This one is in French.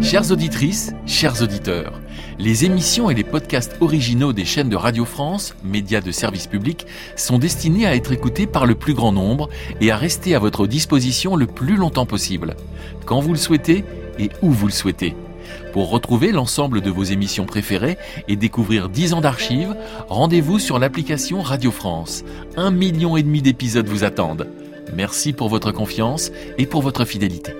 Chères auditrices, chers auditeurs, les émissions et les podcasts originaux des chaînes de Radio France, médias de service public, sont destinés à être écoutés par le plus grand nombre et à rester à votre disposition le plus longtemps possible, quand vous le souhaitez et où vous le souhaitez. Pour retrouver l'ensemble de vos émissions préférées et découvrir 10 ans d'archives, rendez-vous sur l'application Radio France. Un million et demi d'épisodes vous attendent. Merci pour votre confiance et pour votre fidélité.